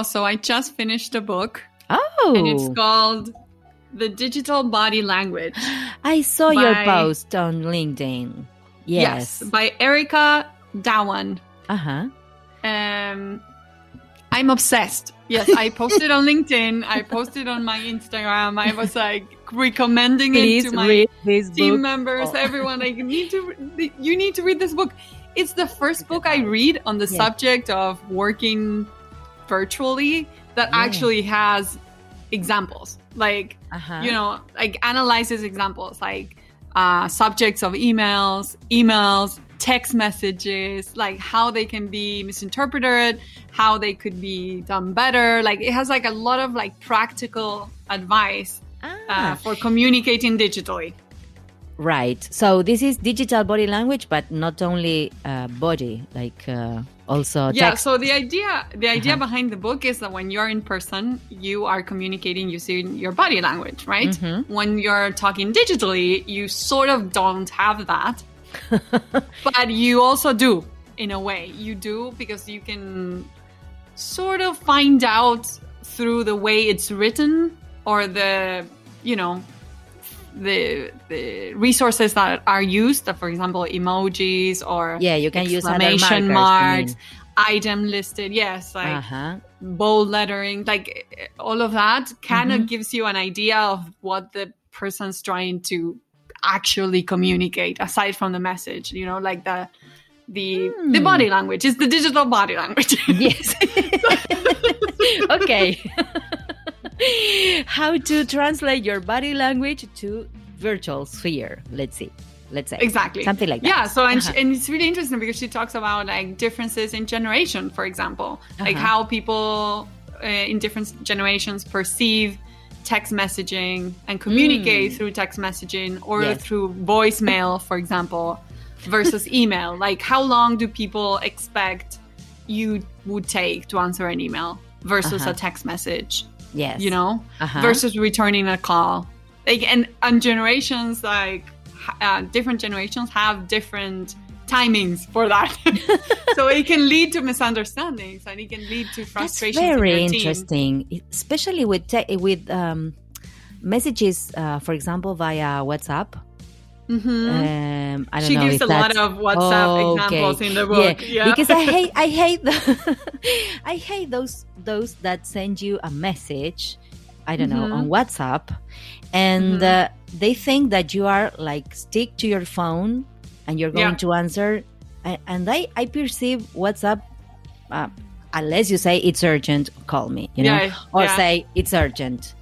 So I just finished a book Oh, and it's called The Digital Body Language. I saw your post on LinkedIn. Yes. By Erica Dhawan. Uh huh. Um, I'm obsessed. Yes, I posted on LinkedIn. I posted on my Instagram. I was like recommending Please it to my team book. members, Oh. everyone. Like, you need to, you need to read this book. It's the first book I read on the Yeah. subject of working virtually that Yeah. actually has examples. Like, Uh-huh. you know, like analyzes examples, like uh, subjects of emails, emails, text messages, like how they can be misinterpreted, how they could be done better. Like, it has like a lot of like practical advice uh, Ah, for communicating digitally. Right. So this is digital body language, but not only uh, body, like uh, also yeah text. so the idea the idea Uh-huh. behind the book is that when you're in person you are communicating using your body language right Mhm. when you're talking digitally you sort of don't have that but you also do in a way you do because you can sort of find out through the way it's written or the you know the the resources that are used for example emojis or Yeah, you can use exclamation markers, you marks item listed yes like Uh huh. bold lettering like eh, all of that kind Mm-hmm. of gives you an idea of what the person's trying to actually communicate aside from the message you know like the the the Hmm. body language is the digital body language Yes. okay. How to translate your body language to virtual sphere? Let's see. Let's say exactly something like that. yeah so and, Uh-huh. she, and it's really interesting because she talks about like differences in generation for example like Uh-huh. how people uh, in different generations perceive text messaging and communicate through text messaging or Mm. Yes. through voicemail for example versus email like how long do people expect you would take to answer an email versus Uh-huh. a text message Yes. you know Uh-huh. versus returning a call like and and generations like uh, different generations have different timings for that so it can lead to misunderstandings and it can lead to That's frustrations in very your team. interesting, especially with te- with um, messages, uh, for example, via WhatsApp. Mhm. Um, I don't she know gives a lot of WhatsApp examples in the book. Yeah, because I hate I hate the I hate those those that send you a message I don't know Mhm. on WhatsApp and Mhm. uh, they think that you are like stick to your phone and you're going Yeah. to answer and, and I I perceive WhatsApp uh, unless you say it's urgent call me you know Yeah, or yeah. say it's urgent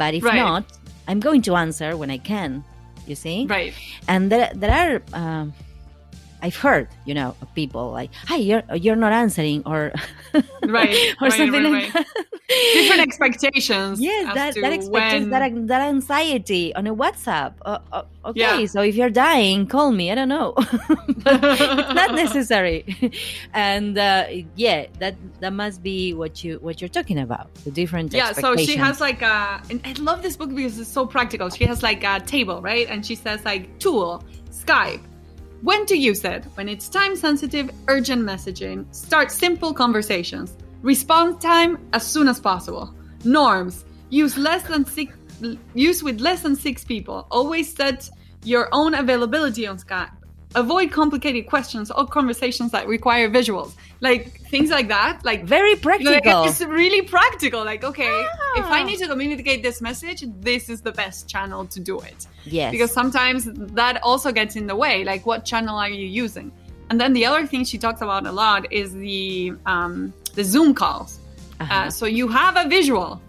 but if Right. not I'm going to answer when I can you see right. and there, there are um, I've heard you know people like hey you're you're not answering or Right, or right, something right, like right. that Different expectations. yes that that expectation when- that that anxiety on a WhatsApp uh, uh, okay Yeah. so if you're dying call me I don't know but it's not necessary and uh, yeah that that must be what you what you're talking about the different yeah so she has like a and i love this book because it's so practical she has like a table right and she says like tool skype when to use it? When it's time sensitive urgent messaging. Start simple conversations. Response time as soon as possible. Norms. Use less than six use with less than six people. Always set your own availability on skype avoid complicated questions or conversations that require visuals like things like that like very like, practical it's really practical. Like, okay, if I Ah. need to communicate this message, this is the best channel to do it. yes Because sometimes that also gets in the way. Like, what channel are you using? And then the other thing she talks about a lot is the um, the Zoom calls. Uh-huh. Uh, so you have a visual,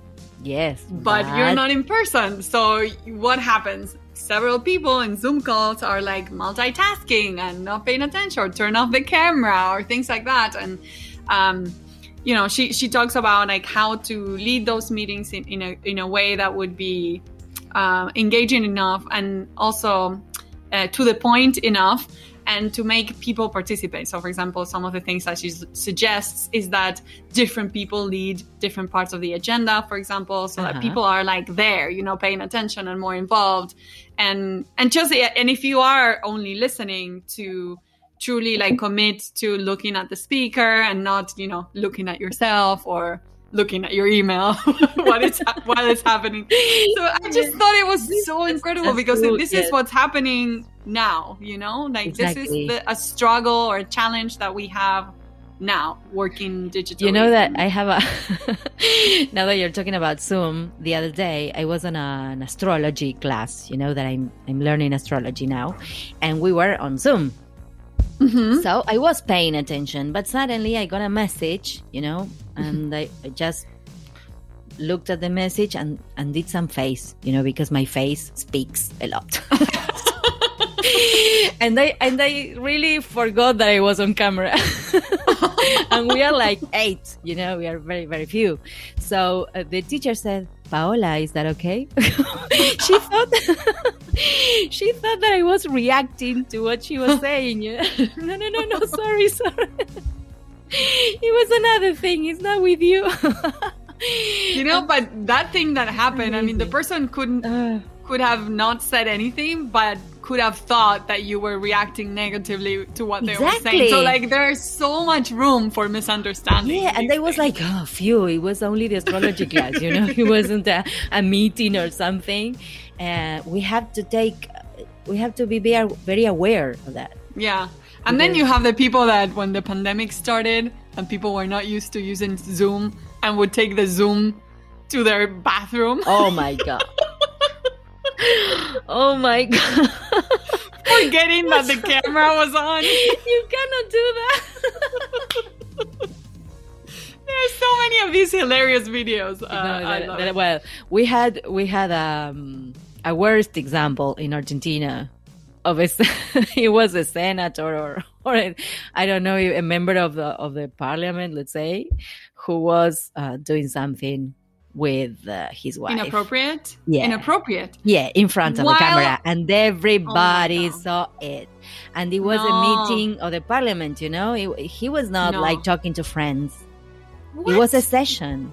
yes but you're not in person. So what happens? Several people in Zoom calls are like multitasking and not paying attention or turn off the camera or things like that. And um, you know, she she talks about like how to lead those meetings in, in a in a way that would be uh, engaging enough and also uh, to the point enough and to make people participate. So, for example, some of the things that she suggests is that different people lead different parts of the agenda, for example, so Uh-huh. that people are like there, you know, paying attention and more involved. And and just and if you are only listening to truly like commit to looking at the speaker and not, you know, looking at yourself or looking at your email while it's while it's happening. So I just thought it was so incredible because this is what's happening now. You know, like exactly. this is the, a struggle or a challenge that we have now working digitally. You know that I have a now that you're talking about Zoom, the other day I was on a, an astrology class, you know that I'm I'm learning astrology now, and we were on Zoom. Mm-hmm. So I was paying attention, but suddenly I got a message, you know, and I, I just looked at the message and, and did some face, you know, because my face speaks a lot. and I and I really forgot that I was on camera. And we are like eight, you know, we are very very few. So uh, the teacher said, "Paola, is that okay?" she thought she thought that I was reacting to what she was saying. No, no, no, no. Sorry, sorry. it was another thing. It's not with you. you know, but that thing that happened. Amazing. I mean, the person couldn't. Uh, could have not said anything, but could have thought that you were reacting negatively to what exactly. they were saying. So like there's so much room for misunderstanding. Yeah, and they was like, oh, phew, it was only the astrology class, you know, it wasn't a, a meeting or something. And uh, we have to take, we have to be very, very aware of that. Yeah. And then you have the people that when the pandemic started and people were not used to using Zoom and would take the Zoom to their bathroom. Oh my God. oh my god. Forgetting that the camera was on. You cannot do that. There's so many of these hilarious videos. Uh, no, that, that, well, we had we had um, a worst example in Argentina of a he was a senator or or a, I don't know a member of the of the parliament, let's say, who was uh, doing something with uh, his wife. Inappropriate? Yeah. Inappropriate? Yeah, in front of While... the camera. And everybody oh saw it. And it was no. a meeting of the parliament, you know? It, he was not no. like talking to friends. What? It was a session.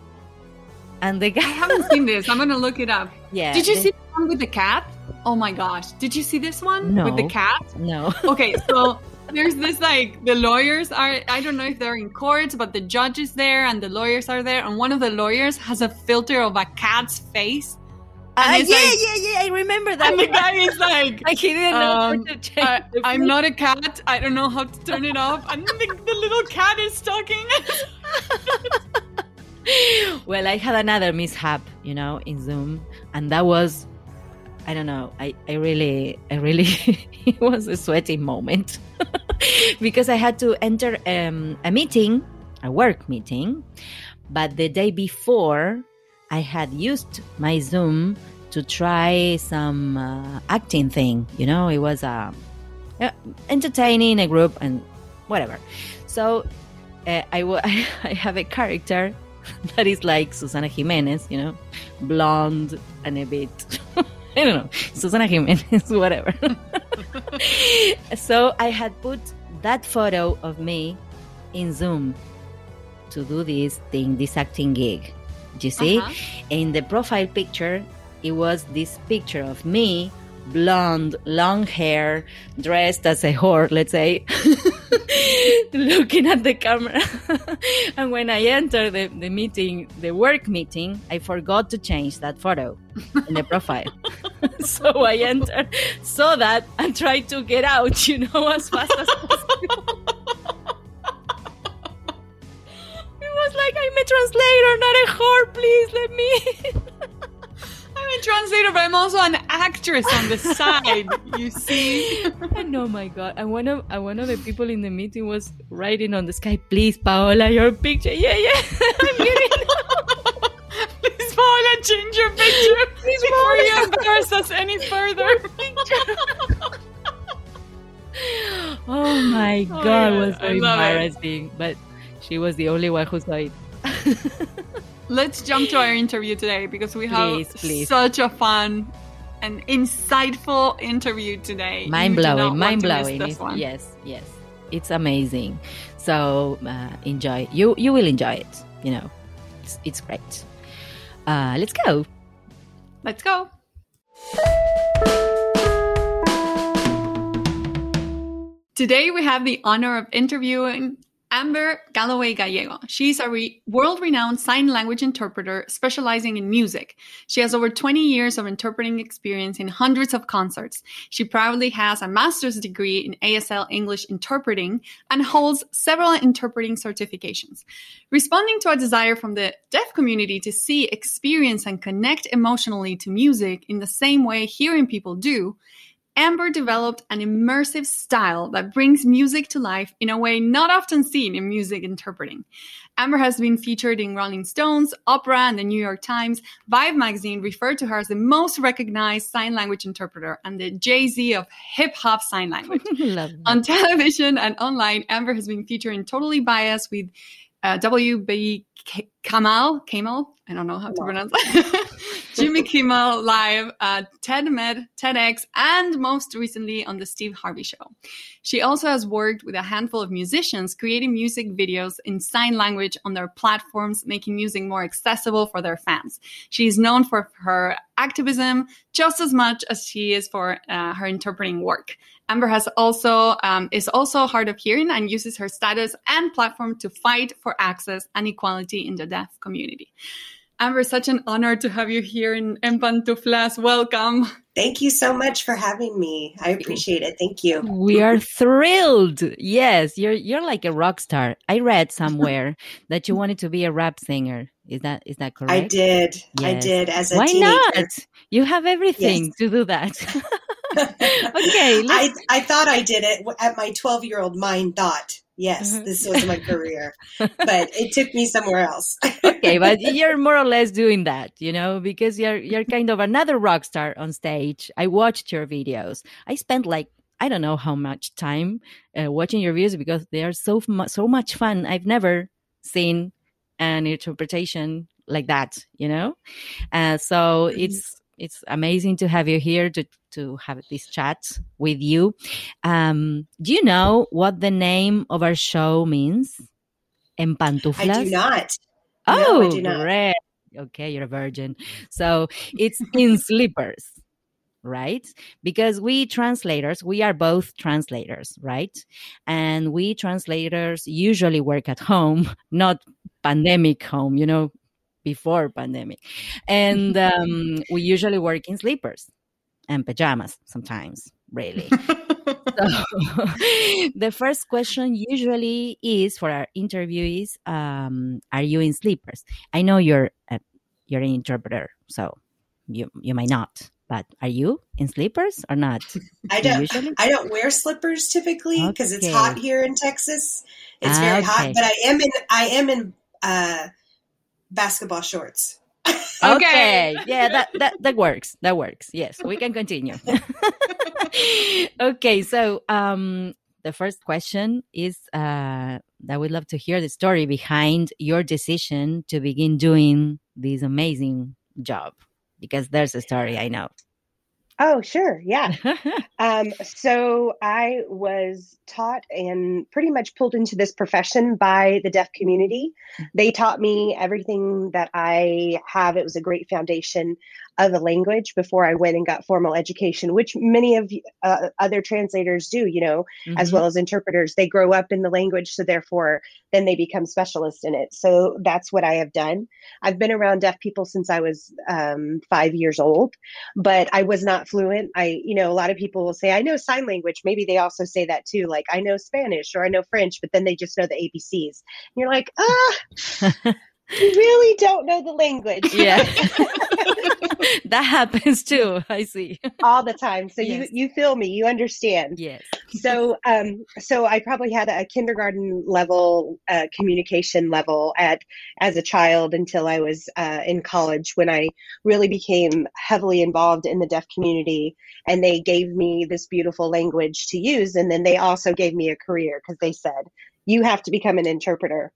And the guy. I haven't seen this. I'm going to look it up. Yeah. Did you the... see the one with the cat? Oh my gosh. Did you see this one? No. With the cat? No. Okay, so there's this like the lawyers are I don't know if they're in court, but the judge is there and the lawyers are there, and one of the lawyers has a filter of a cat's face. Uh, yeah, like, yeah, yeah. I remember that. And the guy is like, he didn't um, know I, I'm not a cat. I don't know how to turn it off. And the, the little cat is talking. well, I had another mishap, you know, in Zoom, and that was I don't know. I, I really, I really, it was a sweaty moment because I had to enter um, a meeting, a work meeting. But the day before, I had used my Zoom to try some uh, acting thing. You know, it was uh, entertaining a group and whatever. So uh, I have a character that is like Susana Giménez, you know, blonde and a bit I don't know, Susana Giménez, whatever. so I had put that photo of me in Zoom to do this thing, this acting gig. Do you see? Uh-huh. In the profile picture, it was this picture of me blonde, long hair, dressed as a whore, let's say, looking at the camera. and when I entered the, the meeting, the work meeting, I forgot to change that photo in the profile. so I entered, saw that, and tried to get out, you know, as fast as possible. it was like, I'm a translator, not a whore, please let me. I'm a translator, but I'm also an actress on the side. you see? And oh my god! And one of and one of the people in the meeting was writing on the sky, "Please, Paola, your picture." Yeah, yeah. I'm getting. Please, Paola, change your picture Please, before Paola. you embarrass us any further. oh my oh, god, yeah. was so embarrassing. It. But she was the only one who saw it. Let's jump to our interview today because we have please, please. such a fun and insightful interview today. Mind blowing, mind blowing. Yes, yes, it's amazing. So uh, enjoy. You you will enjoy it. You know, it's, it's great. Uh, let's go. Let's go. Today we have the honor of interviewing Amber Galloway Gallego. She's a re- world renowned sign language interpreter specializing in music. She has over 20 years of interpreting experience in hundreds of concerts. She proudly has a master's degree in ASL English interpreting and holds several interpreting certifications. Responding to a desire from the deaf community to see, experience, and connect emotionally to music in the same way hearing people do, Amber developed an immersive style that brings music to life in a way not often seen in music interpreting. Amber has been featured in Rolling Stones, Oprah, and the New York Times. Vibe magazine referred to her as the most recognized sign language interpreter and the Jay Z of hip hop sign language. On television and online, Amber has been featured in Totally Biased with uh, W.B. Kamal, Kamal, I don't know how to pronounce that. Jimmy Kimmel Live, uh, TED Med, TEDx, and most recently on The Steve Harvey Show. She also has worked with a handful of musicians creating music videos in sign language on their platforms, making music more accessible for their fans. She is known for her activism just as much as she is for uh, her interpreting work. Amber has also um, is also hard of hearing and uses her status and platform to fight for access and equality in the deaf community. Amber, such an honor to have you here in En pantuflas. Welcome. Thank you so much for having me. I appreciate it. Thank you. We are thrilled. Yes, you're you're like a rock star. I read somewhere that you wanted to be a rap singer. Is that is that correct? I did. Yes. I did as a Why teenager. not? You have everything yes. to do that. okay. I I thought I did it at my 12-year-old mind thought yes, mm-hmm. this was my career. but it took me somewhere else. okay, but you're more or less doing that, you know, because you're you're kind of another rock star on stage. I watched your videos. I spent like I don't know how much time uh, watching your videos because they are so so much fun. I've never seen an interpretation like that, you know. Uh, so mm-hmm. it's it's amazing to have you here to to have this chat with you. Um, do you know what the name of our show means? En pantuflas? I do not. Oh, no, do not. great. Okay, you're a virgin. So it's in slippers, right? Because we translators, we are both translators, right? And we translators usually work at home, not pandemic home, you know, before pandemic. And um, we usually work in slippers and pajamas sometimes, really. so, the first question usually is for our interviewees: um, Are you in slippers? I know you're a, you're an interpreter, so you you might not. But are you in slippers or not? I don't. Usually? I don't wear slippers typically because okay. it's hot here in Texas. It's ah, very okay. hot, but I am in. I am in uh, basketball shorts. okay. yeah, that, that that works. That works. Yes, we can continue. okay, so um the first question is uh I would love to hear the story behind your decision to begin doing this amazing job because there's a story I know. Oh, sure. Yeah. um, so I was taught and pretty much pulled into this profession by the deaf community. Mm. They taught me everything that I have. It was a great foundation of a language before I went and got formal education, which many of uh, other translators do, you know, mm-hmm. as well as interpreters. They grow up in the language, so therefore then they become specialists in it. So that's what I have done. I've been around deaf people since I was um, five years old, but I was not fluent. I, you know, a lot of people will say, I know sign language. Maybe they also say that too, like I know Spanish or I know French, but then they just know the ABCs. And you're like, ah. you really don't know the language. Yeah. that happens too. I see. All the time. So yes. you you feel me, you understand. Yes. so um so I probably had a kindergarten level uh, communication level at as a child until I was uh, in college when I really became heavily involved in the deaf community and they gave me this beautiful language to use and then they also gave me a career because they said you have to become an interpreter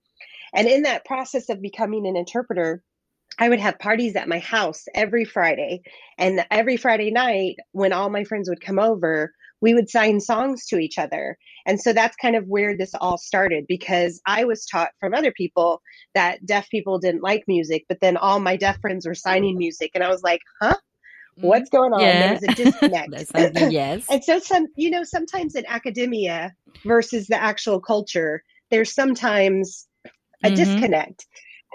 and in that process of becoming an interpreter, I would have parties at my house every Friday. And every Friday night, when all my friends would come over, we would sign songs to each other. And so that's kind of where this all started because I was taught from other people that deaf people didn't like music, but then all my deaf friends were signing music. And I was like, huh? Mm, What's going on? Yeah. There's a disconnect. yes. and so some, you know, sometimes in academia versus the actual culture, there's sometimes a Mhm. disconnect.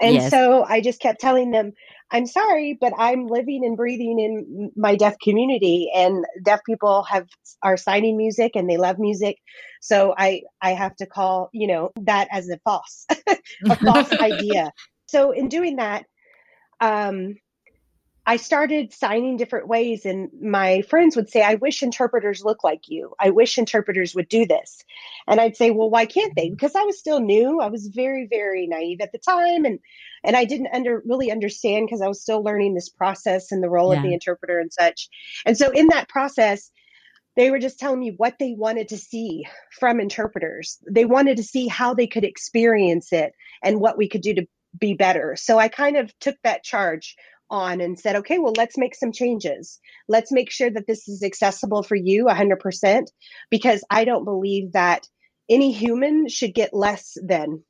And Yes. so I just kept telling them, I'm sorry, but I'm living and breathing in my deaf community and deaf people have are signing music and they love music. So I I have to call, you know, that as a false a false idea. So in doing that, um I started signing different ways, and my friends would say, I wish interpreters look like you. I wish interpreters would do this. And I'd say, Well, why can't they? Because I was still new. I was very, very naive at the time. And and I didn't under really understand because I was still learning this process and the role of the interpreter and such. And so in that process, they were just telling me what they wanted to see from interpreters. They wanted to see how they could experience it and what we could do to be better. So I kind of took that charge on and said, okay, well, let's make some changes. Let's make sure that this is accessible for you 100%, because I don't believe that any human should get less than.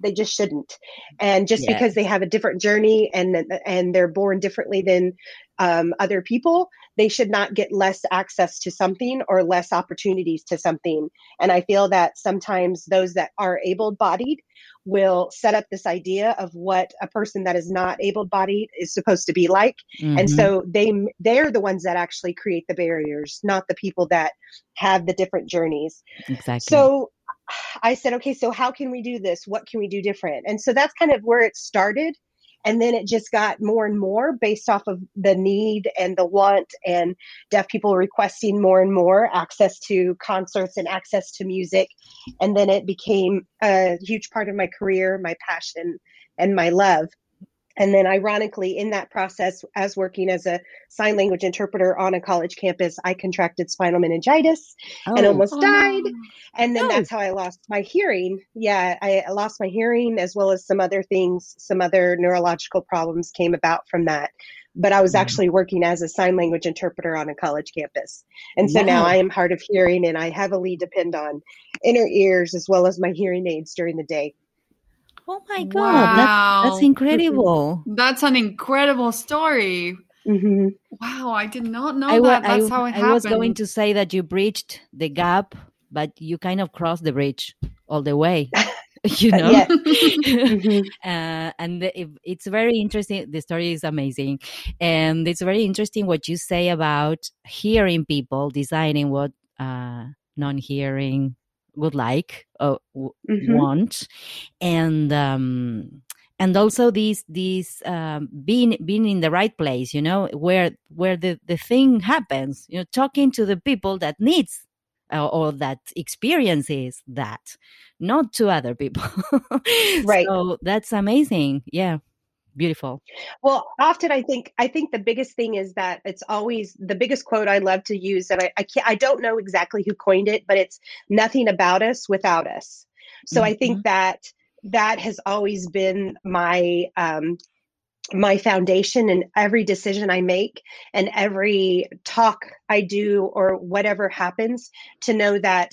They just shouldn't. And just Yeah. because they have a different journey and and they're born differently than um, other people, they should not get less access to something or less opportunities to something. And I feel that sometimes those that are able bodied will set up this idea of what a person that is not able bodied is supposed to be like. And Mhm. so they they're the ones that actually create the barriers, not the people that have the different journeys. exactly. So I said, okay, so how can we do this? What can we do different? And so that's kind of where it started. And then it just got more and more based off of the need and the want, and deaf people requesting more and more access to concerts and access to music. And then it became a huge part of my career, my passion, and my love. And then, ironically, in that process, as working as a sign language interpreter on a college campus, I contracted spinal meningitis and Oh. almost died. And then No. that's how I lost my hearing. Yeah, I I lost my hearing as well as some other things, some other neurological problems came about from that. But I was Mhm. actually working as a sign language interpreter on a college campus. And so now I am hard of hearing and I heavily depend on inner ears as well as my hearing aids during the day. Oh my god, that's, that's incredible. That's an incredible story. hmm Wow, I did not know I, that. That's I, how it I happened. was going to say that you breached the gap, but you kind of crossed the bridge all the way. You know, Yes. hmm uh, and the, it, it's very interesting. The story is amazing, and it's very interesting what you say about hearing people designing what uh, non-hearing would like or w- hmm want, and um, and also these these um, being being in the right place, you know, where where the the thing happens, you know, talking to the people that needs uh, or that experiences that, not to other people. Right. So that's amazing. Yeah, beautiful. Well, often I think I think the biggest thing is that it's always the biggest quote I love to use, and I I, can't, I don't know exactly who coined it, but it's nothing about us without us. So I think that that has always been my um, my foundation in every decision I make and every talk I do or whatever happens to know that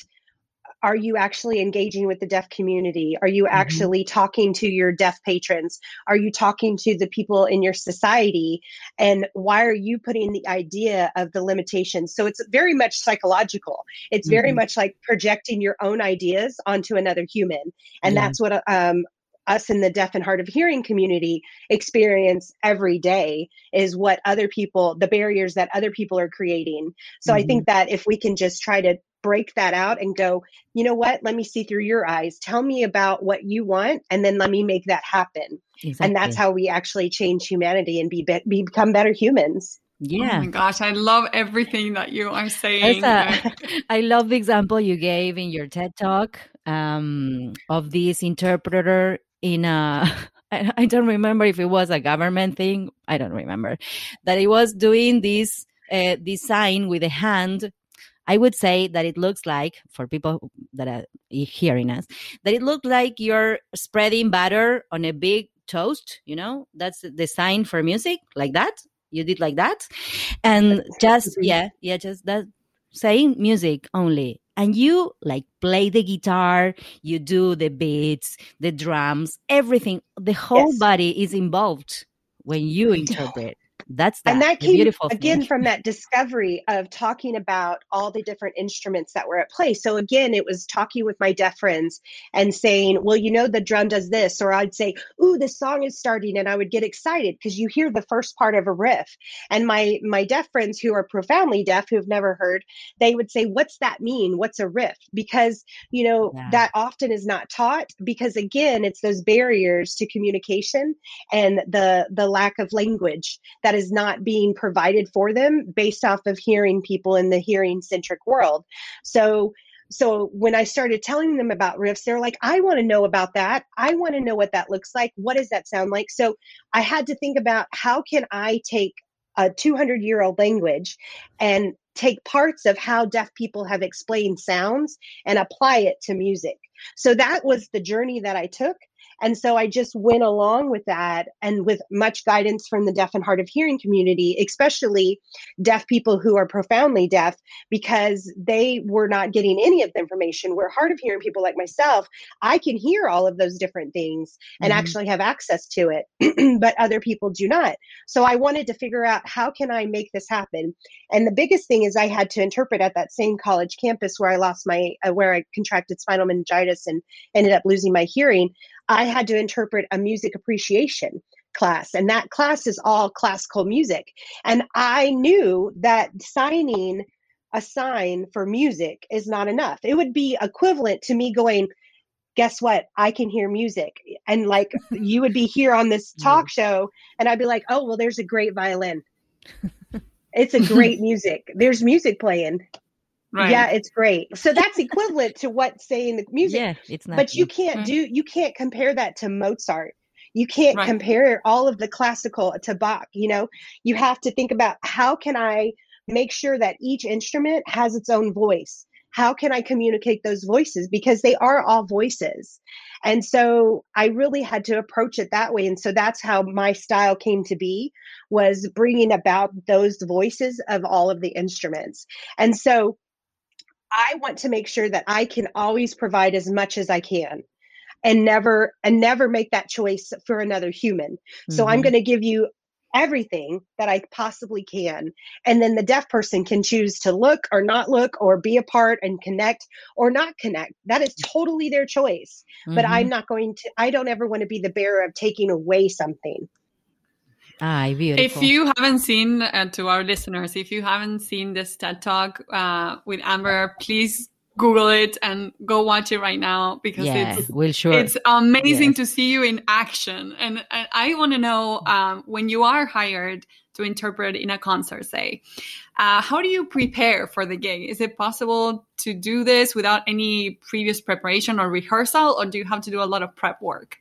are you actually engaging with the deaf community? Are you actually talking to your deaf patrons? Are you talking to the people in your society? And why are you putting the idea of the limitations? So it's very much psychological. It's very Mhm. much like projecting your own ideas onto another human. And Yeah. that's what um, us in the deaf and hard of hearing community experience every day is what other people, the barriers that other people are creating. So I think that if we can just try to break that out and go, you know what, let me see through your eyes. Tell me about what you want, and then let me make that happen. Exactly. And that's how we actually change humanity and be, be become better humans. Oh yeah. my gosh, I love everything that you are That's saying. a, I love the example you gave in your TED talk um, of this interpreter in a. I don't remember if it was a government thing. I don't remember that he was doing this uh, this sign with a hand. I would say that it looks like for people that are hearing us that it looked like you're spreading butter on a big toast. You know, that's the sign for music, like that. You did like that, and just yeah, yeah, just that saying music only and you like play the guitar you do the beats the drums everything. The whole Yes. body is involved when you interpret that's the, and that. came beautiful again thing. from that discovery of talking about all the different instruments that were at play. So again it was talking with my deaf friends and saying well you know the drum does this or i'd say ooh this song is starting and i would get excited because you hear the first part of a riff. And my my deaf friends who are profoundly deaf who've never heard they would say what's that mean? What's a riff? Because you know Yeah. that often is not taught because again it's those barriers to communication and the the lack of language that is not being provided for them based off of hearing people in the hearing centric world. So so when i started telling them about riffs they're like i want to know about that. I want to know what that looks like. What does that sound like? So i had to think about how can i take a 200 year old language and take parts of how deaf people have explained sounds and apply it to music. So that was the journey that i took and so I just went along with that and with much guidance from the deaf and hard of hearing community, especially deaf people who are profoundly deaf, because they were not getting any of the information. Where hard of hearing people like myself, I can hear all of those different things and Mhm. actually have access to it, but other people do not. So I wanted to figure out how can I make this happen. And the biggest thing is I had to interpret at that same college campus where I lost my, uh, where I contracted spinal meningitis and ended up losing my hearing. I had to interpret a music appreciation class, and that class is all classical music. And I knew that signing a sign for music is not enough. It would be equivalent to me going, Guess what? I can hear music. And like you would be here on this talk show, and I'd be like, Oh, well, there's a great violin. It's a great music. There's music playing. Right. Yeah, it's great. So that's equivalent to what saying the music yeah, it's not. but you can't Right. do you can't compare that to mozart you can't Right. compare all of the classical to bach you know you have to think about how can i make sure that each instrument has its own voice how can i communicate those voices because they are all voices and so i really had to approach it that way and so that's how my style came to be was bringing about those voices of all of the instruments and so I want to make sure that I can always provide as much as I can and never and never make that choice for another human. So I'm Mhm. going to give you everything that I possibly can and then the deaf person can choose to look or not look or be a part and connect or not connect. That is totally their choice. But Mhm. I'm not going to I don't ever want to be the bearer of taking away something. Ah, beautiful. If you haven't seen, uh, to our listeners, if you haven't seen this TED Talk uh, with Amber, please Google it and go watch it right now because yeah, it's we'll sure. it's amazing Yes. to see you in action. And, and I want to know um, when you are hired to interpret in a concert, say, uh, how do you prepare for the gig? Is it possible to do this without any previous preparation or rehearsal, or do you have to do a lot of prep work?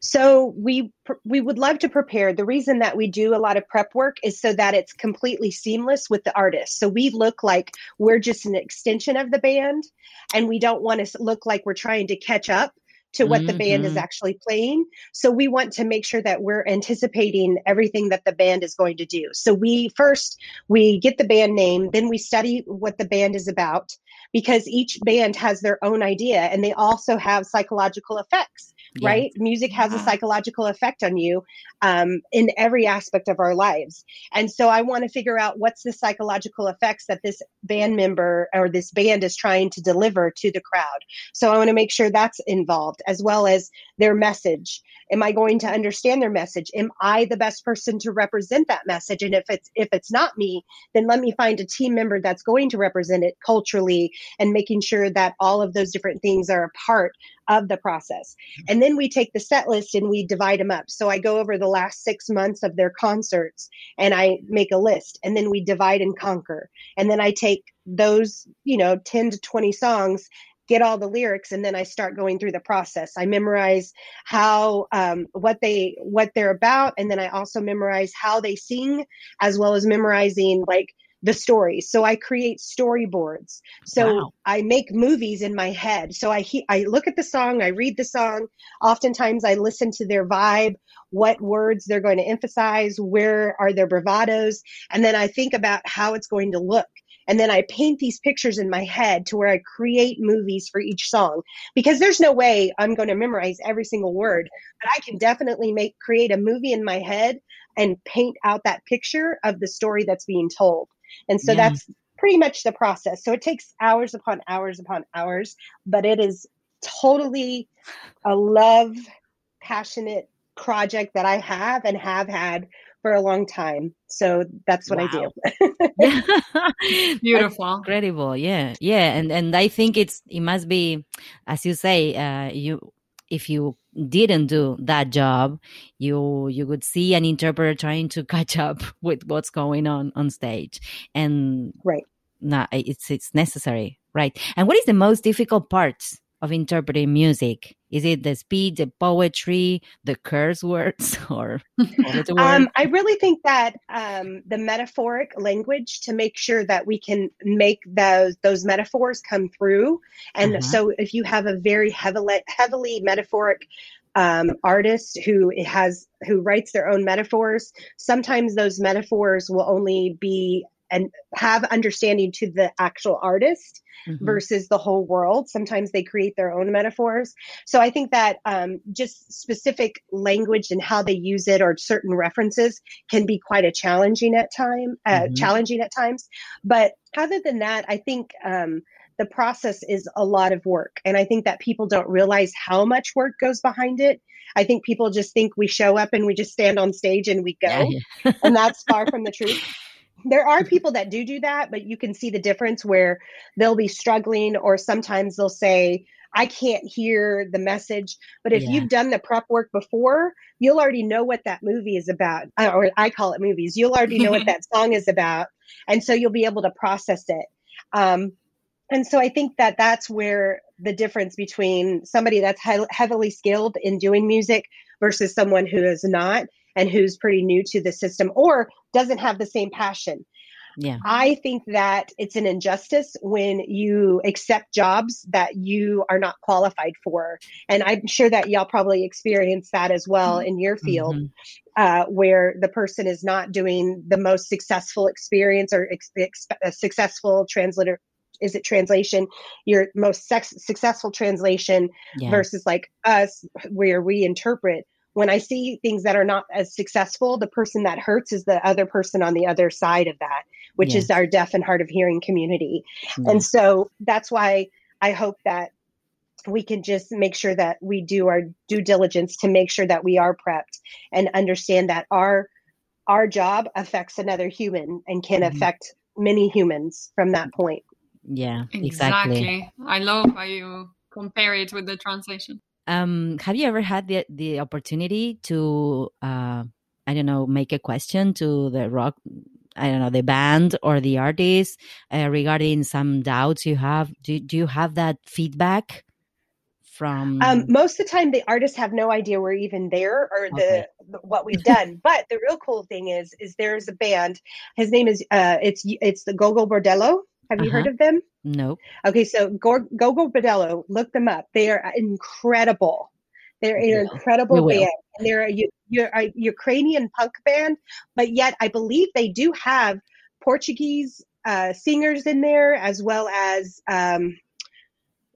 So we we would love to prepare. The reason that we do a lot of prep work is so that it's completely seamless with the artist. So we look like we're just an extension of the band, and we don't want to look like we're trying to catch up to what the band is Mhm. actually playing. So we want to make sure that we're anticipating everything that the band is going to do. So we first we get the band name, then we study what the band is about because each band has their own idea and they also have psychological effects Yeah. right? Music has a psychological effect on you um, in every aspect of our lives. And so I want to figure out what's the psychological effects that this band member or this band is trying to deliver to the crowd. So I want to make sure that's involved as well as their message. Am I going to understand their message? Am I the best person to represent that message? And if it's if it's not me, then let me find a team member that's going to represent it culturally and making sure that all of those different things are a part of the process. And then we take the set list and we divide them up. So I go over the last six months of their concerts and I make a list and then we divide and conquer. And then I take those, you know, 10 to 20 songs, get all the lyrics, and then I start going through the process. I memorize how, um, what they, what they're about. And then I also memorize how they sing as well as memorizing like the stories. So I create storyboards. So Wow. I make movies in my head. So I he- I look at the song, I read the song. Oftentimes I listen to their vibe, what words they're going to emphasize, where are their bravados, and then I think about how it's going to look. And then I paint these pictures in my head to where I create movies for each song because there's no way I'm going to memorize every single word, but I can definitely make create a movie in my head and paint out that picture of the story that's being told. And so yeah. that's pretty much the process. So it takes hours upon hours upon hours, but it is totally a love, passionate project that I have and have had for a long time. So that's what wow. I do. Beautiful. That's incredible. Yeah. Yeah. And and I think it's it must be as you say, uh you if you didn't do that job, you you would see an interpreter trying to catch up with what's going on on stage. And right. No, it's it's necessary. Right. And what is the most difficult part of interpreting music? Is it the speed, the poetry, the curse words, or um, I really think that um, the metaphoric language to make sure that we can make those those metaphors come through. And uh-huh. so, if you have a very heavily heavily metaphoric um, artist who has who writes their own metaphors, sometimes those metaphors will only be and have understanding to the actual artist mm-hmm. versus the whole world. Sometimes they create their own metaphors. So I think that um, just specific language and how they use it or certain references can be quite a challenging at time, uh, mm-hmm. challenging at times. But other than that, I think um, the process is a lot of work, and I think that people don't realize how much work goes behind it. I think people just think we show up and we just stand on stage and we go, yeah. and that's far from the truth there are people that do do that, but you can see the difference where they'll be struggling, or sometimes they'll say, I can't hear the message. But if yeah. you've done the prep work before, you'll already know what that movie is about, uh, or I call it movies. You'll already know what that song is about. And so you'll be able to process it. Um, and so I think that that's where the difference between somebody that's he- heavily skilled in doing music versus someone who is not and who's pretty new to the system or doesn't have the same passion. Yeah. I think that it's an injustice when you accept jobs that you are not qualified for. And I'm sure that y'all probably experience that as well in your field, mm-hmm. uh, where the person is not doing the most successful experience or ex- ex- successful translator. Is it translation? Your most sex- successful translation yeah. versus like us, where we interpret when I see things that are not as successful, the person that hurts is the other person on the other side of that, which is our deaf and hard of hearing community. And so that's why I hope that we can just make sure that we do our due diligence to make sure that we are prepped and understand that our our job affects another human and can mm-hmm. affect many humans from that point. Yeah, exactly. exactly. I love how you compare it with the translation. Um, have you ever had the the opportunity to uh, I don't know make a question to the rock I don't know the band or the artist uh, regarding some doubts you have? Do do you have that feedback? From um, most of the time, the artists have no idea we're even there or the, the what we've done. but the real cool thing is, is there's a band. His name is uh, it's it's the Gogol Bordello. Have you uh-huh. heard of them? No. Okay, so Gogol Bordello, look them up. They are incredible. They're an incredible band. They're a, a, Ukrainian punk band, but yet I believe they do have Portuguese uh, singers in there as well as um,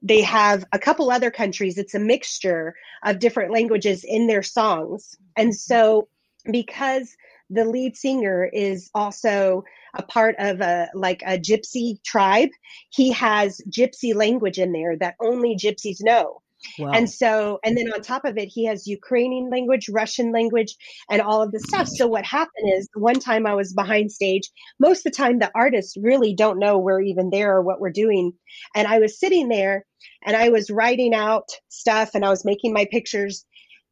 they have a couple other countries. It's a mixture of different languages in their songs. And so because the lead singer is also a part of a like a gypsy tribe. He has gypsy language in there that only gypsies know. Wow. And so, and then on top of it, he has Ukrainian language, Russian language, and all of the stuff. So, what happened is one time I was behind stage. Most of the time, the artists really don't know we're even there or what we're doing. And I was sitting there and I was writing out stuff and I was making my pictures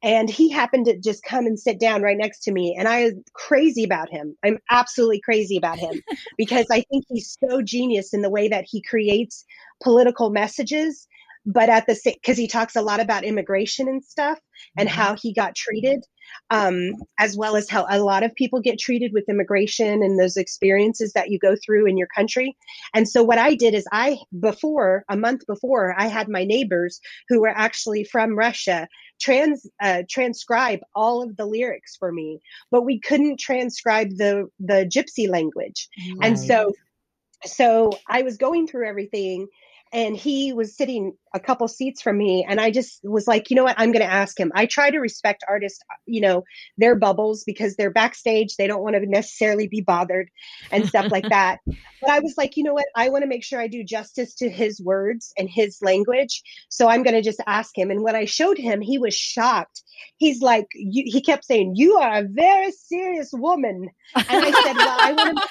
and he happened to just come and sit down right next to me and i was crazy about him. I'm absolutely crazy about him because i think he's so genius in the way that he creates political messages but at the same because he talks a lot about immigration and stuff and mm-hmm. how he got treated um, as well as how a lot of people get treated with immigration and those experiences that you go through in your country and so what i did is i before a month before i had my neighbors who were actually from russia trans uh, transcribe all of the lyrics for me but we couldn't transcribe the the gypsy language right. and so so i was going through everything and he was sitting a couple seats from me and i just was like you know what? I'm going to ask him. I try to respect artists you know their bubbles because they're backstage. They don't want to necessarily be bothered and stuff like that. But i was like you know what? I want to make sure i do justice to his words and his language so i'm going to just ask him. And when i showed him he was shocked. He's like he kept saying you are a very serious woman. And i said well i want to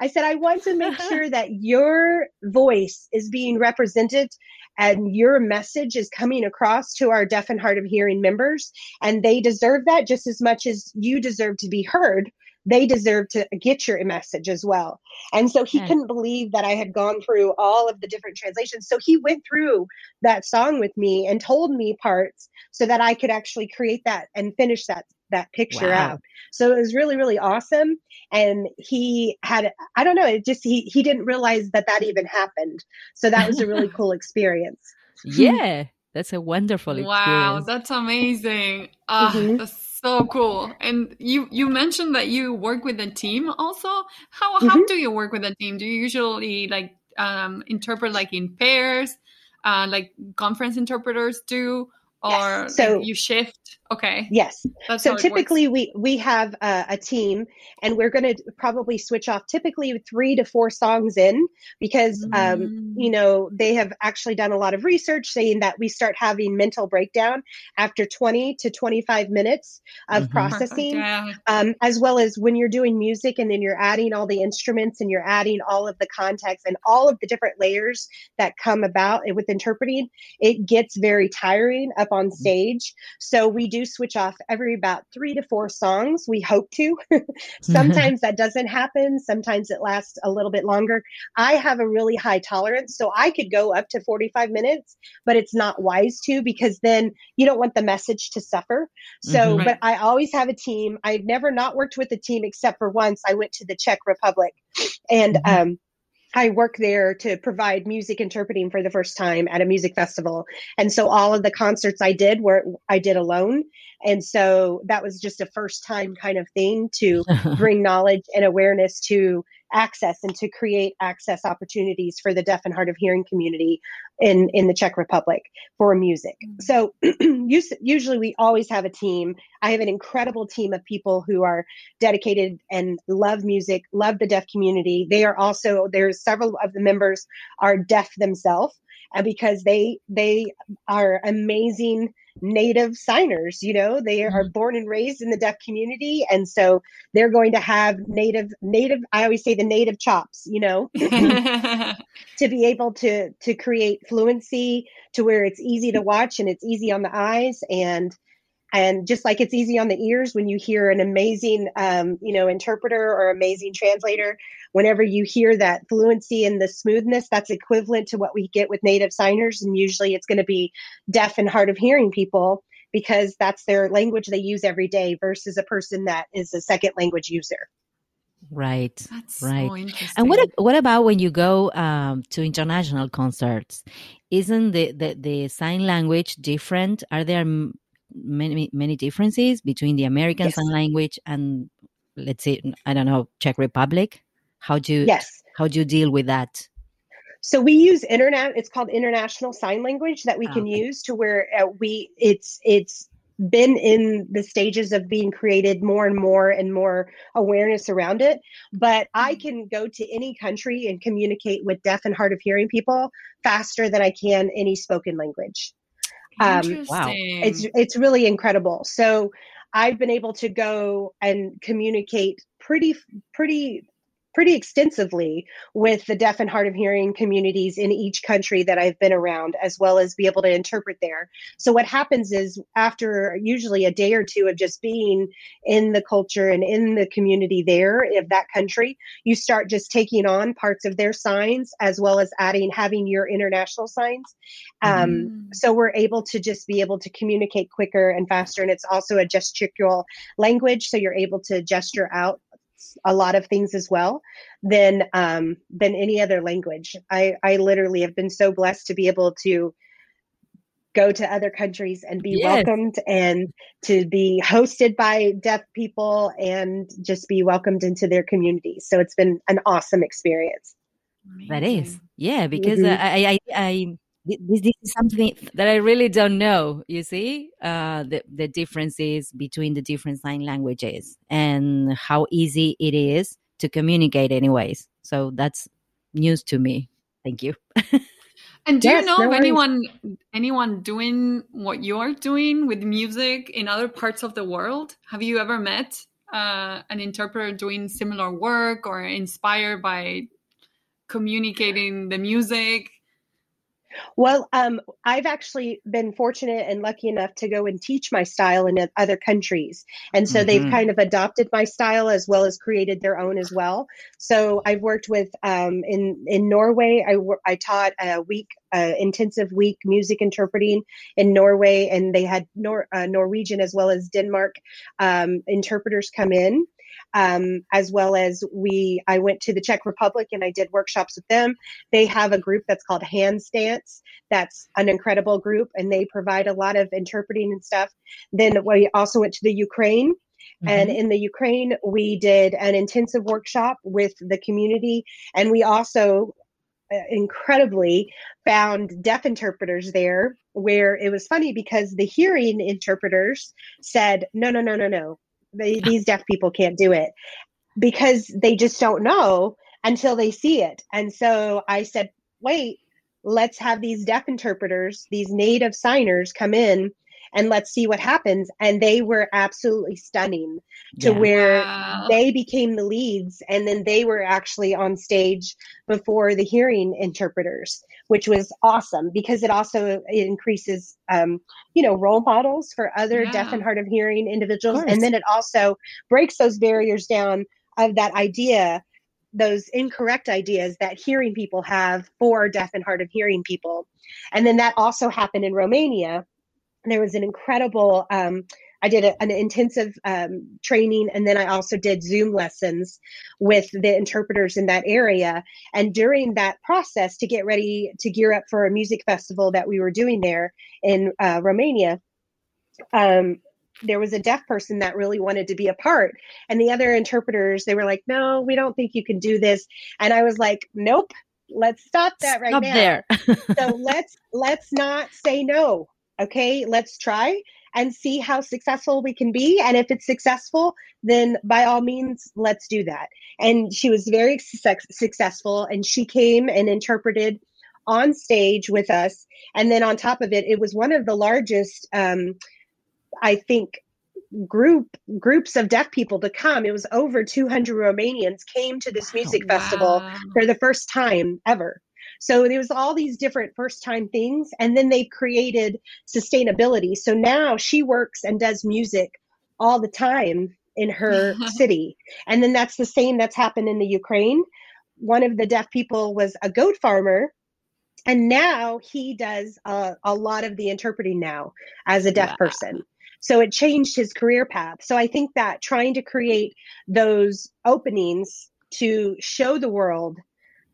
I said, I want to make sure that your voice is being represented and your message is coming across to our deaf and hard of hearing members. And they deserve that just as much as you deserve to be heard. They deserve to get your message as well. And so he okay. couldn't believe that I had gone through all of the different translations. So he went through that song with me and told me parts so that I could actually create that and finish that that picture wow. out. So it was really, really awesome. And he had, I don't know, it just, he, he didn't realize that that even happened. So that was a really cool experience. Yeah. That's a wonderful experience. Wow. That's amazing. Oh, mm-hmm. That's so cool. And you, you mentioned that you work with a team also. How, mm-hmm. how do you work with a team? Do you usually like, um, interpret like in pairs, uh, like conference interpreters do? Or yes. so you shift Okay. Yes. That's so typically we we have a, a, team, and we're going to probably switch off typically three to four songs in because mm. um, you know they have actually done a lot of research saying that we start having mental breakdown after 20 to 25 minutes of mm-hmm. processing, yeah. um, as well as when you're doing music and then you're adding all the instruments and you're adding all of the context and all of the different layers that come about with interpreting. It gets very tiring up on mm. stage, so we do switch off every about three to four songs. We hope to. sometimes that doesn't happen. Sometimes it lasts a little bit longer. I have a really high tolerance, so I could go up to 45 minutes, but it's not wise to because then you don't want the message to suffer. So, mm-hmm, right. but I always have a team. I've never not worked with a team except for once. I went to the Czech Republic and, mm-hmm. um, I work there to provide music interpreting for the first time at a music festival. And so all of the concerts I did were I did alone. And so that was just a first time kind of thing to bring knowledge and awareness to access and to create access opportunities for the deaf and hard of hearing community in in the Czech Republic for music. Mm-hmm. So usually we always have a team. I have an incredible team of people who are dedicated and love music, love the deaf community. They are also there's several of the members are deaf themselves and because they they are amazing native signers you know they are mm-hmm. born and raised in the deaf community and so they're going to have native native i always say the native chops you know to be able to to create fluency to where it's easy to watch and it's easy on the eyes and and just like it's easy on the ears when you hear an amazing um, you know interpreter or amazing translator. Whenever you hear that fluency and the smoothness that's equivalent to what we get with native signers. And usually it's going to be deaf and hard of hearing people because that's their language they use every day versus a person that is a second language user. Right. That's right. So and what what about when you go um, to international concerts? Isn't the, the the sign language different? Are there many many differences between the American yes. Sign Language and let's say I don't know Czech Republic. How do you yes how do you deal with that? So we use internet. It's called international sign language that we can okay. use to where uh, we it's it's been in the stages of being created more and more and more awareness around it. But I mm-hmm. can go to any country and communicate with deaf and hard of hearing people faster than I can any spoken language. Um, wow, it's it's really incredible. So I've been able to go and communicate pretty pretty pretty extensively with the deaf and hard of hearing communities in each country that I've been around, as well as be able to interpret there. So, what happens is after usually a day or two of just being in the culture and in the community there of that country, you start just taking on parts of their signs as well as adding, having your international signs. Um, mm. So, we're able to just be able to communicate quicker and faster. And it's also a gestural language. So, you're able to gesture out a lot of things as well than um, than any other language. I, I literally have been so blessed to be able to go to other countries and be yes. welcomed and to be hosted by deaf people and just be welcomed into their communities. So it's been an awesome experience. that is yeah because mm-hmm. I, I i this, this is something that i really don't know you see? Uh the, the differences between the different sign languages and how easy it is to communicate anyways. So that's news to me. Thank you. And do yes, you know of anyone anyone doing what you're doing with music in other parts of the world? Have you ever met uh, an interpreter doing similar work or inspired by communicating the music? Well, um, I've actually been fortunate and lucky enough to go and teach my style in other countries. And so mm-hmm. they've kind of adopted my style as well as created their own as well. So I've worked with, um, in, in Norway, I, I taught a week, uh, intensive week music interpreting in Norway, and they had Nor- uh, Norwegian as well as Denmark um, interpreters come in um, as well as we i went to the czech republic and i did workshops with them they have a group that's called handstance that's an incredible group and they provide a lot of interpreting and stuff then we also went to the ukraine Mm-hmm. And in the Ukraine, we did an intensive workshop with the community. And we also uh, incredibly found deaf interpreters there where it was funny because the hearing interpreters said, no, no, no, no, no. They, these deaf people can't do it because they just don't know until they see it. And so I said, wait, let's have these deaf interpreters, these native signers come in and let's see what happens. And they were absolutely stunning to yeah. where wow. they became the leads and then they were actually on stage before the hearing interpreters, which was awesome because it also it increases, um, you know, role models for other yeah. deaf and hard of hearing individuals. And then it also breaks those barriers down of that idea those incorrect ideas that hearing people have for deaf and hard of hearing people. And then that also happened in Romania there was an incredible um, I did a, an intensive um, training, and then I also did Zoom lessons with the interpreters in that area. And during that process, to get ready to gear up for a music festival that we were doing there in uh, Romania, um, there was a deaf person that really wanted to be a part, and the other interpreters they were like, "No, we don't think you can do this." And I was like, "Nope." Let's stop that right stop now. There. so let's let's not say no okay, let's try and see how successful we can be. And if it's successful, then by all means, let's do that. And she was very su- successful and she came and interpreted on stage with us. And then on top of it, it was one of the largest, um, I think, group groups of deaf people to come it was over 200 romanians came to this music oh, wow. festival for the first time ever so there was all these different first time things. And then they created sustainability. So now she works and does music all the time in her city. And then that's the same that's happened in the Ukraine. One of the deaf people was a goat farmer. And now he does a, a lot of the interpreting now as a deaf wow. person. So it changed his career path. So I think that trying to create those openings to show the world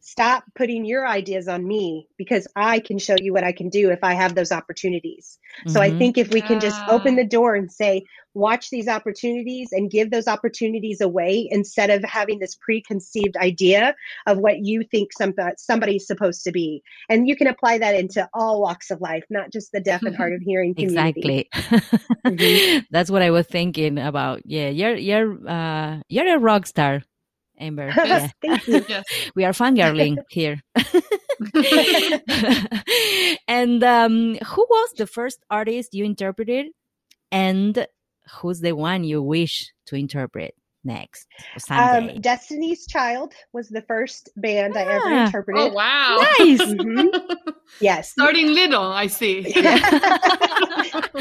stop putting your ideas on me because I can show you what I can do if I have those opportunities. Mm-hmm. So I mm-hmm. think if we can just open the door and say, watch these opportunities and give those opportunities away instead of having this preconceived idea of what you think some, somebody's supposed to be. And you can apply that into all walks of life, not just the deaf and hard of hearing community. Exactly. mm-hmm. That's what I was thinking about. Yeah, you're you're uh, you're a rock star Amber. Yeah. Thank you. Yes. We are fangirling here. and um, who was the first artist you interpreted? And who's the one you wish to interpret next um, Destiny's Child was the first band ah. I ever ah. interpreted. Oh, wow. Nice. mm-hmm. Yes. Starting little, I see.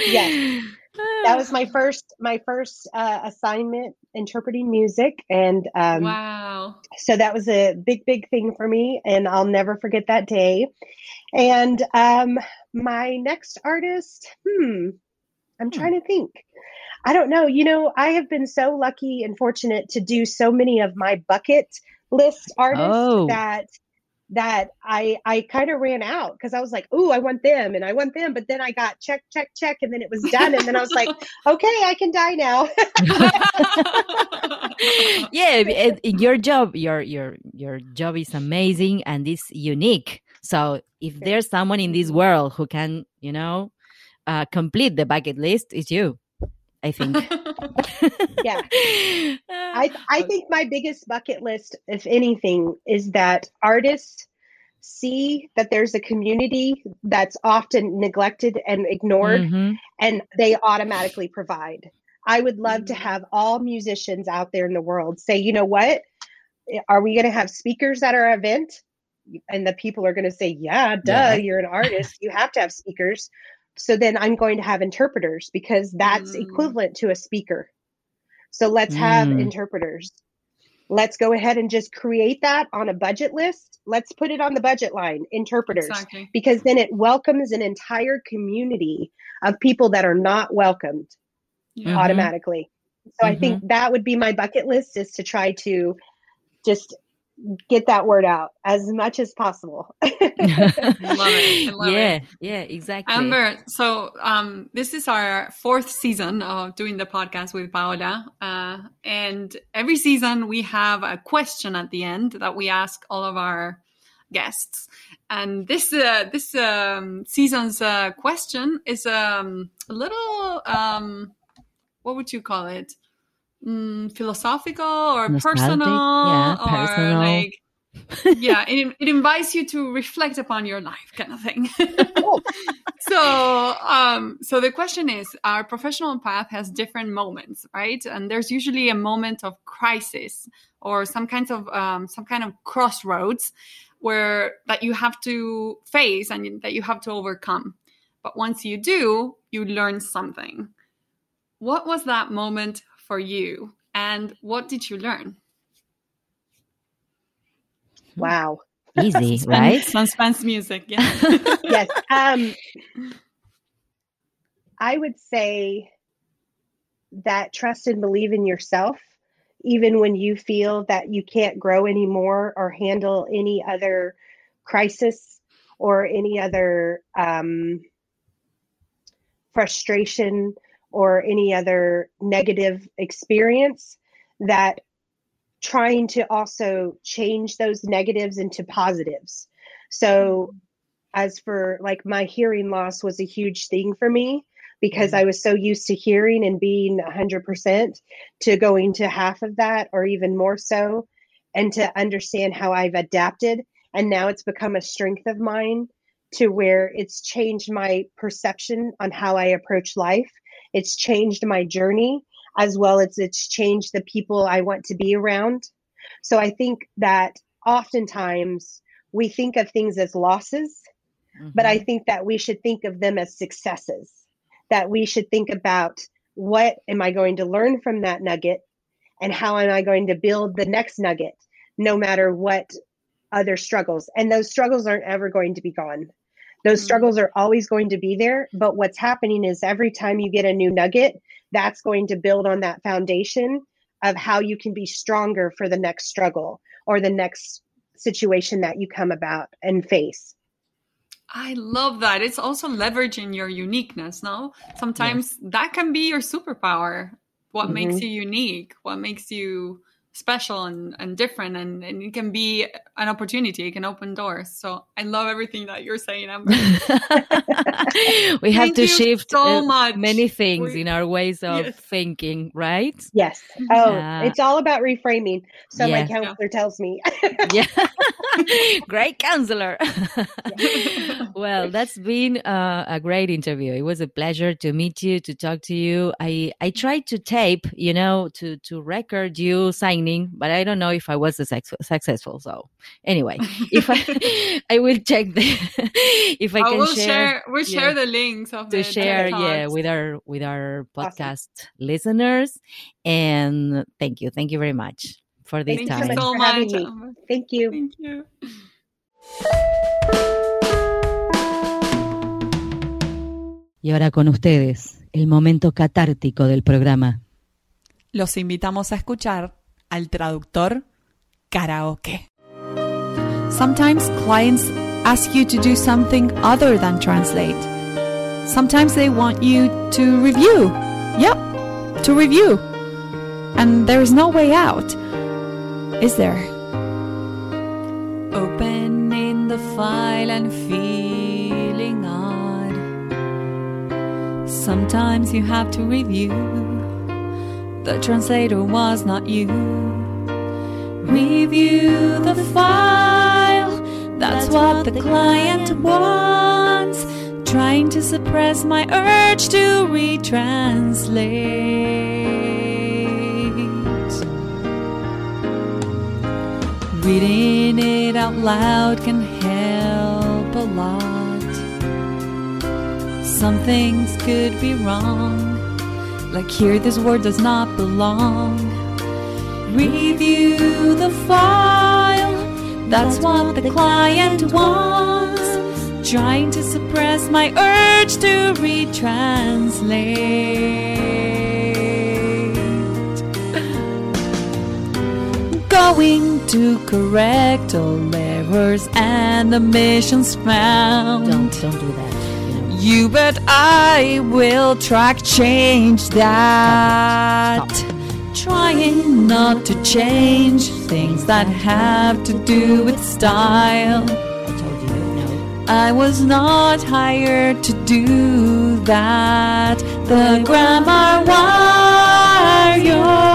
yes that was my first my first uh, assignment interpreting music and um, wow so that was a big big thing for me and i'll never forget that day and um, my next artist hmm i'm hmm. trying to think i don't know you know i have been so lucky and fortunate to do so many of my bucket list artists oh. that that I I kind of ran out because I was like, "Ooh, I want them and I want them," but then I got check check check and then it was done and then I was like, "Okay, I can die now." yeah, it, it- your job, your your your job is amazing and it's unique. So if there's someone in this world who can, you know, uh, complete the bucket list, is you. I think. Yeah. I I think my biggest bucket list, if anything, is that artists see that there's a community that's often neglected and ignored, Mhm. and they automatically provide. I would love to Mhm. have all musicians out there in the world say, you know what? Are we going to have speakers at our event? And the people are going to say, yeah, duh, Yeah. you're an artist. You have to have speakers. So then I'm going to have interpreters because that's Mm. equivalent to a speaker. So let's have Mm. interpreters. Let's go ahead and just create that on a budget list. Let's put it on the budget line, interpreters exactly. because then it welcomes an entire community of people that are not welcomed Yeah. Mhm. automatically. So I think that would be my bucket list is to try to just get that word out as much as possible. love it. I love yeah, it. yeah, exactly. Amber, so um, this is our fourth season of doing the podcast with Paola. Uh, and every season we have a question at the end that we ask all of our guests. And this uh, this um, season's uh, question is um, a little, um, what would you call it? Mm, philosophical or Nostalgic, personal? yeah, or personal. like, yeah, it, it invites you to reflect upon your life, kind of thing. so, um, so the question is: Our professional path has different moments, right? And there's usually a moment of crisis or some kinds of um, some kind of crossroads where that you have to face and that you have to overcome. But once you do, you learn something. What was that moment for you, and what did you learn? wow. Easy, Suspense- right? Suspense music, yeah. yes. Um, I would say that trust and believe in yourself, even when you feel that you can't grow anymore or handle any other crisis or any other um, frustration or any other negative experience, that trying to also change those negatives into positives. So, as for like my hearing loss was a huge thing for me because mm-hmm. I was so used to hearing and being 100% to going to half of that or even more so, and to understand how I've adapted. And now it's become a strength of mine to where it's changed my perception on how I approach life. It's changed my journey as well as it's changed the people I want to be around. So I think that oftentimes we think of things as losses, but I mm-hmm. think that we should think of them as successes. That we should think about what am I going to learn from that nugget and how am I going to build the next nugget, no matter what other struggles. And those struggles aren't ever going to be gone. Those Mhm. struggles are always going to be there. But what's happening is every time you get a new nugget, that's going to build on that foundation of how you can be stronger for the next struggle or the next situation that you come about and face. I love that. It's also leveraging your uniqueness, no? Sometimes that can be your superpower. What makes Mhm. you unique, what makes you special and, and different and, and it can be an opportunity, it can open doors. So I love everything that you're saying, Amber. we have to shift so uh, much. many things We- in our ways of Yes. thinking, right? Yes. Oh, Yeah. it's all about reframing. So Yeah. my counselor tells me. yeah great counselor well that's been uh, a great interview it was a pleasure to meet you to talk to you i i tried to tape you know to to record you signing but i don't know if i was a sex- successful so anyway if i i will check the if i I can will share, share, we'll yeah, share the links of to the share TED yeah with our with our Awesome. podcast listeners and thank you thank you very much for this Thank time you so much. Thank you. Thank you. Y ahora con ustedes, el momento catártico del programa. Los invitamos a escuchar al traductor karaoke. Sometimes clients ask you to do something other than translate. Sometimes they want you to review. Yep, to review. and there is no way out, is there? Opening the file and feeling odd. Sometimes you have to review. The translator was not you. Review the file. That's what the client wants. Trying to suppress my urge to retranslate. Reading it out loud can help a lot. Some things could be wrong, like here this word does not belong. Review the file, that's what the client wants. Trying to suppress my urge to retranslate. Going to correct all errors and omissions found. Don't don't do that. You bet I will track change that. Stop. Trying not to change things that have to do with style. I told you no. I was not hired to do that. The grammar warrior.